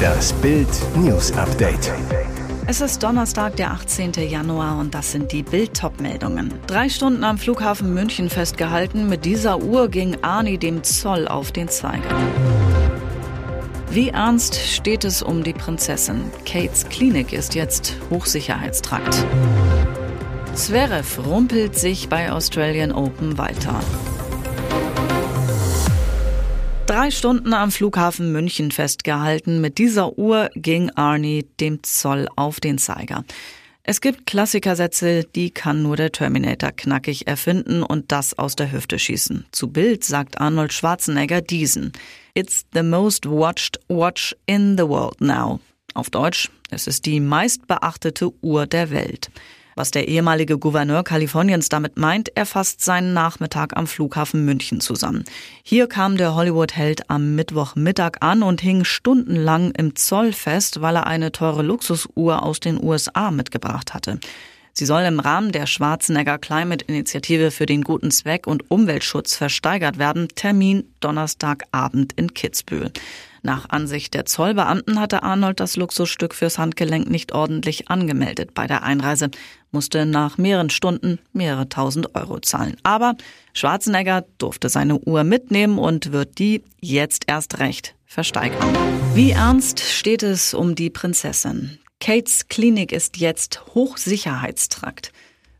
Das Bild News Update. Es ist Donnerstag, der 18. Januar und das sind die Bild-Top-Meldungen. Drei Stunden am Flughafen München festgehalten. Mit dieser Uhr ging Arni dem Zoll auf den Zeiger. Wie ernst steht es um die Prinzessin? Kates Klinik ist jetzt Hochsicherheitstrakt. Zverev rumpelt sich bei Australian Open weiter. Drei Stunden am Flughafen München festgehalten. Mit dieser Uhr ging Arnie dem Zoll auf den Zeiger. Es gibt Klassikersätze, die kann nur der Terminator knackig erfinden und das aus der Hüfte schießen. Zu Bild sagt Arnold Schwarzenegger diesen. It's the most watched watch in the world now. Auf Deutsch, es ist die meistbeachtete Uhr der Welt. Was der ehemalige Gouverneur Kaliforniens damit meint, er fasst seinen Nachmittag am Flughafen München zusammen. Hier kam der Hollywood-Held am Mittwochmittag an und hing stundenlang im Zoll fest, weil er eine teure Luxusuhr aus den USA mitgebracht hatte. Sie soll im Rahmen der Schwarzenegger Climate Initiative für den guten Zweck und Umweltschutz versteigert werden. Termin Donnerstagabend in Kitzbühel. Nach Ansicht der Zollbeamten hatte Arnold das Luxusstück fürs Handgelenk nicht ordentlich angemeldet bei der Einreise, musste nach mehreren Stunden mehrere tausend Euro zahlen. Aber Schwarzenegger durfte seine Uhr mitnehmen und wird die jetzt erst recht versteigern. Wie ernst steht es um die Prinzessin? Kates Klinik ist jetzt Hochsicherheitstrakt.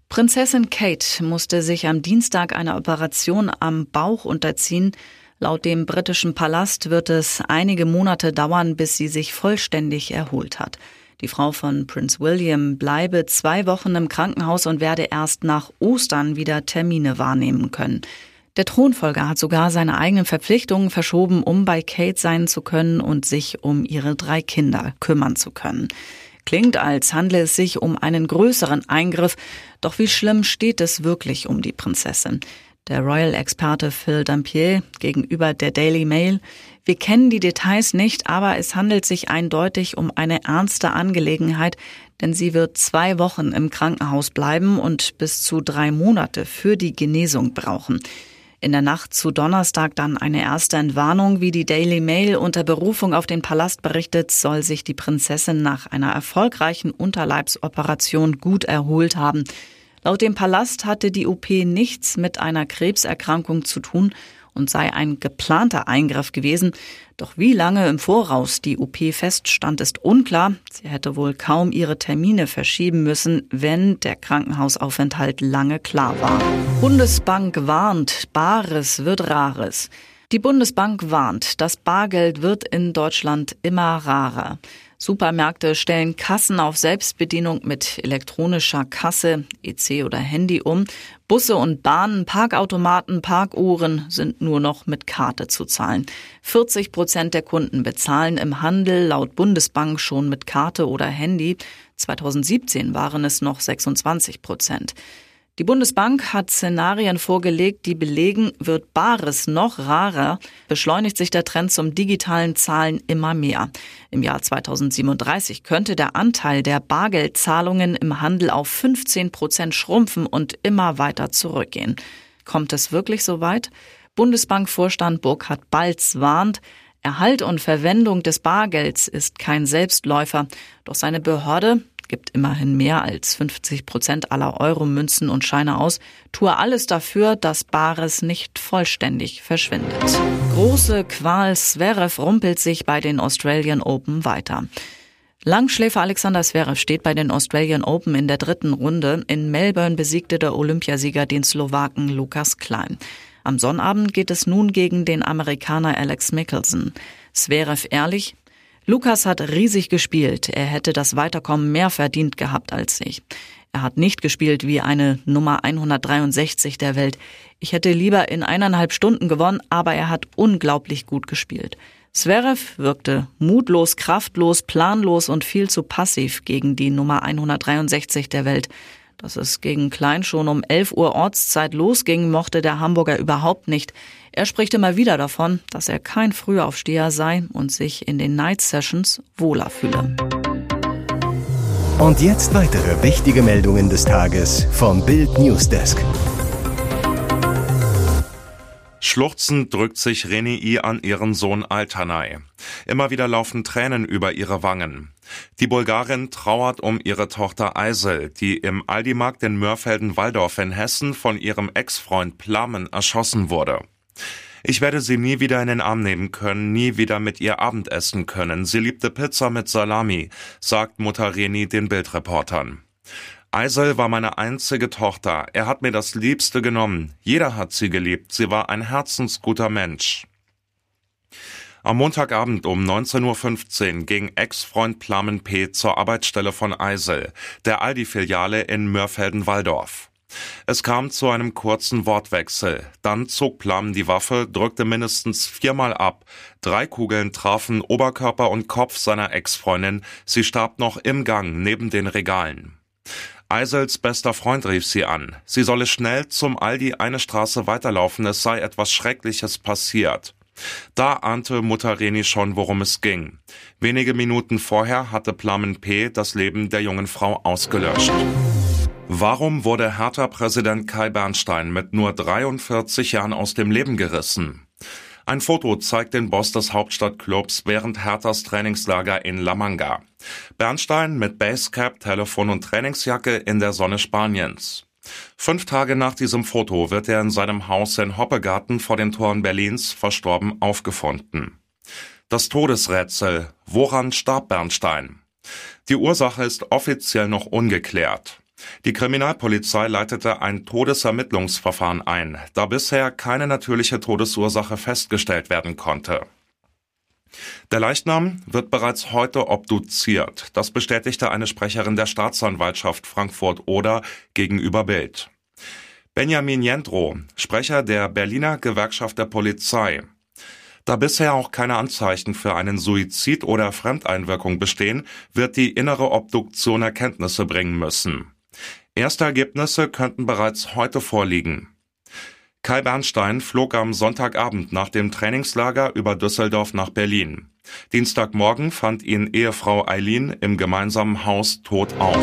Prinzessin Kate musste sich am Dienstag einer Operation am Bauch unterziehen, Laut dem britischen Palast wird es einige Monate dauern, bis sie sich vollständig erholt hat. Die Frau von Prince William bleibe zwei Wochen im Krankenhaus und werde erst nach Ostern wieder Termine wahrnehmen können. Der Thronfolger hat sogar seine eigenen Verpflichtungen verschoben, um bei Kate sein zu können und sich um ihre drei Kinder kümmern zu können. Klingt, als handle es sich um einen größeren Eingriff, doch wie schlimm steht es wirklich um die Prinzessin? Der Royal-Experte Phil Dampier gegenüber der Daily Mail. Wir kennen die Details nicht, aber es handelt sich eindeutig um eine ernste Angelegenheit, denn sie wird zwei Wochen im Krankenhaus bleiben und bis zu drei Monate für die Genesung brauchen. In der Nacht zu Donnerstag dann eine erste Entwarnung, wie die Daily Mail unter Berufung auf den Palast berichtet, soll sich die Prinzessin nach einer erfolgreichen Unterleibsoperation gut erholt haben. Laut dem Palast hatte die OP nichts mit einer Krebserkrankung zu tun und sei ein geplanter Eingriff gewesen. Doch wie lange im Voraus die OP feststand, ist unklar. Sie hätte wohl kaum ihre Termine verschieben müssen, wenn der Krankenhausaufenthalt lange klar war. Bundesbank warnt, Bares wird Rares. Die Bundesbank warnt, das Bargeld wird in Deutschland immer rarer. Supermärkte stellen Kassen auf Selbstbedienung mit elektronischer Kasse, EC oder Handy um. Busse und Bahnen, Parkautomaten, Parkuhren sind nur noch mit Karte zu zahlen. 40 Prozent der Kunden bezahlen im Handel laut Bundesbank schon mit Karte oder Handy. 2017 waren es noch 26 Prozent. Die Bundesbank hat Szenarien vorgelegt, die belegen, wird Bares noch rarer, beschleunigt sich der Trend zum digitalen Zahlen immer mehr. Im Jahr 2037 könnte der Anteil der Bargeldzahlungen im Handel auf 15 Prozent schrumpfen und immer weiter zurückgehen. Kommt es wirklich so weit? Bundesbankvorstand Burkhard Balz warnt, Erhalt und Verwendung des Bargelds ist kein Selbstläufer, doch seine Behörde gibt immerhin mehr als 50 Prozent aller Euro-Münzen und Scheine aus, tue alles dafür, dass Bares nicht vollständig verschwindet. Große Qual Zverev rumpelt sich bei den Australian Open weiter. Langschläfer Alexander Zverev steht bei den Australian Open in der dritten Runde. In Melbourne besiegte der Olympiasieger den Slowaken Lukas Klein. Am Sonnabend geht es nun gegen den Amerikaner Alex Mickelson. Zverev ehrlich, Lukas hat riesig gespielt. Er hätte das Weiterkommen mehr verdient gehabt als ich. Er hat nicht gespielt wie eine Nummer 163 der Welt. Ich hätte lieber in eineinhalb Stunden gewonnen, aber er hat unglaublich gut gespielt. Zverev wirkte mutlos, kraftlos, planlos und viel zu passiv gegen die Nummer 163 der Welt. Dass es gegen Klein schon um 11 Uhr Ortszeit losging, mochte der Hamburger überhaupt nicht. Er spricht immer wieder davon, dass er kein Frühaufsteher sei und sich in den Night Sessions wohler fühle. Und jetzt weitere wichtige Meldungen des Tages vom Bild Newsdesk. Schluchzend drückt sich Renii an ihren Sohn Altanay. Immer wieder laufen Tränen über ihre Wangen. Die Bulgarin trauert um ihre Tochter Eisel, die im Aldi-Markt in Mörfelden-Walldorf in Hessen von ihrem Ex-Freund Plamen erschossen wurde. Ich werde sie nie wieder in den Arm nehmen können, nie wieder mit ihr Abendessen können. Sie liebte Pizza mit Salami, sagt Mutter Reni den Bildreportern. Eisel war meine einzige Tochter. Er hat mir das Liebste genommen. Jeder hat sie geliebt. Sie war ein herzensguter Mensch. Am Montagabend um 19.15 Uhr ging Ex-Freund Plamen P. zur Arbeitsstelle von Eisel, der Aldi-Filiale in Mörfelden-Walldorf. Es kam zu einem kurzen Wortwechsel. Dann zog Plamen die Waffe, drückte mindestens viermal ab. Drei Kugeln trafen Oberkörper und Kopf seiner Ex-Freundin. Sie starb noch im Gang neben den Regalen. Eisels bester Freund rief sie an. Sie solle schnell zum Aldi eine Straße weiterlaufen, es sei etwas Schreckliches passiert. Da ahnte Mutter Reni schon, worum es ging. Wenige Minuten vorher hatte Plamen P. das Leben der jungen Frau ausgelöscht. Warum wurde Hertha-Präsident Kai Bernstein mit nur 43 Jahren aus dem Leben gerissen? Ein Foto zeigt den Boss des Hauptstadtclubs während Herthas Trainingslager in La Manga. Bernstein mit Basecap, Telefon und Trainingsjacke in der Sonne Spaniens. Fünf Tage nach diesem Foto wird er in seinem Haus in Hoppegarten vor den Toren Berlins verstorben aufgefunden. Das Todesrätsel. Woran starb Bernstein? Die Ursache ist offiziell noch ungeklärt. Die Kriminalpolizei leitete ein Todesermittlungsverfahren ein, da bisher keine natürliche Todesursache festgestellt werden konnte. Der Leichnam wird bereits heute obduziert. Das bestätigte eine Sprecherin der Staatsanwaltschaft Frankfurt-Oder gegenüber Bild. Benjamin Jendro, Sprecher der Berliner Gewerkschaft der Polizei. Da bisher auch keine Anzeichen für einen Suizid oder Fremdeinwirkung bestehen, wird die innere Obduktion Erkenntnisse bringen müssen. Erste Ergebnisse könnten bereits heute vorliegen. Kai Bernstein flog am Sonntagabend nach dem Trainingslager über Düsseldorf nach Berlin. Dienstagmorgen fand ihn Ehefrau Eileen im gemeinsamen Haus tot auf.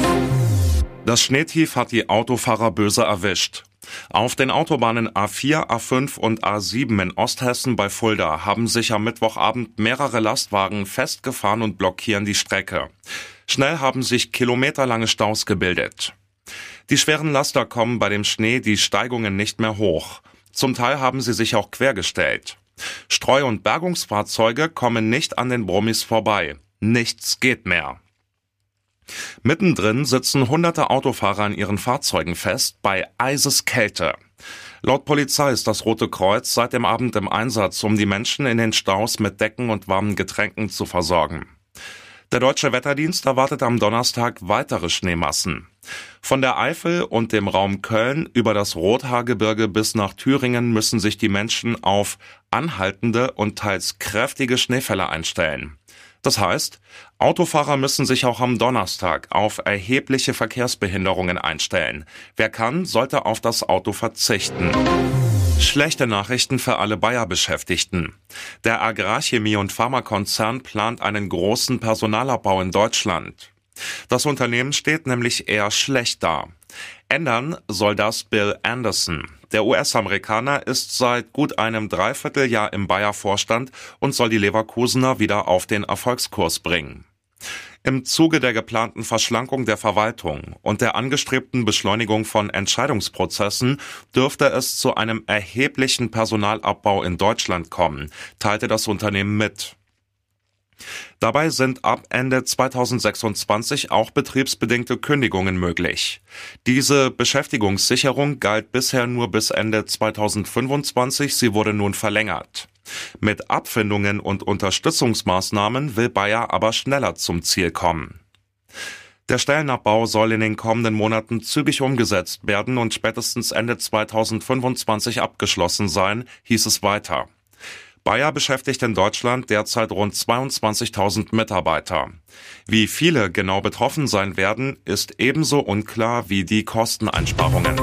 Das Schneetief hat die Autofahrer böse erwischt. Auf den Autobahnen A4, A5 und A7 in Osthessen bei Fulda haben sich am Mittwochabend mehrere Lastwagen festgefahren und blockieren die Strecke. Schnell haben sich kilometerlange Staus gebildet. Die schweren Laster kommen bei dem Schnee die Steigungen nicht mehr hoch. Zum Teil haben sie sich auch quergestellt. Streu- und Bergungsfahrzeuge kommen nicht an den Brummis vorbei. Nichts geht mehr. Mittendrin sitzen hunderte Autofahrer in ihren Fahrzeugen fest bei Eiseskälte. Laut Polizei ist das Rote Kreuz seit dem Abend im Einsatz, um die Menschen in den Staus mit Decken und warmen Getränken zu versorgen. Der Deutsche Wetterdienst erwartet am Donnerstag weitere Schneemassen. Von der Eifel und dem Raum Köln über das Rothaargebirge bis nach Thüringen müssen sich die Menschen auf anhaltende und teils kräftige Schneefälle einstellen. Das heißt, Autofahrer müssen sich auch am Donnerstag auf erhebliche Verkehrsbehinderungen einstellen. Wer kann, sollte auf das Auto verzichten. Schlechte Nachrichten für alle Bayer-Beschäftigten. Der Agrarchemie- und Pharmakonzern plant einen großen Personalabbau in Deutschland. Das Unternehmen steht nämlich eher schlecht da. Ändern soll das Bill Anderson. Der US-Amerikaner ist seit gut einem Dreivierteljahr im Bayer-Vorstand und soll die Leverkusener wieder auf den Erfolgskurs bringen. Im Zuge der geplanten Verschlankung der Verwaltung und der angestrebten Beschleunigung von Entscheidungsprozessen dürfte es zu einem erheblichen Personalabbau in Deutschland kommen, teilte das Unternehmen mit. Dabei sind ab Ende 2026 auch betriebsbedingte Kündigungen möglich. Diese Beschäftigungssicherung galt bisher nur bis Ende 2025, sie wurde nun verlängert. Mit Abfindungen und Unterstützungsmaßnahmen will Bayer aber schneller zum Ziel kommen. Der Stellenabbau soll in den kommenden Monaten zügig umgesetzt werden und spätestens Ende 2025 abgeschlossen sein, hieß es weiter. Bayer beschäftigt in Deutschland derzeit rund 22.000 Mitarbeiter. Wie viele genau betroffen sein werden, ist ebenso unklar wie die Kosteneinsparungen.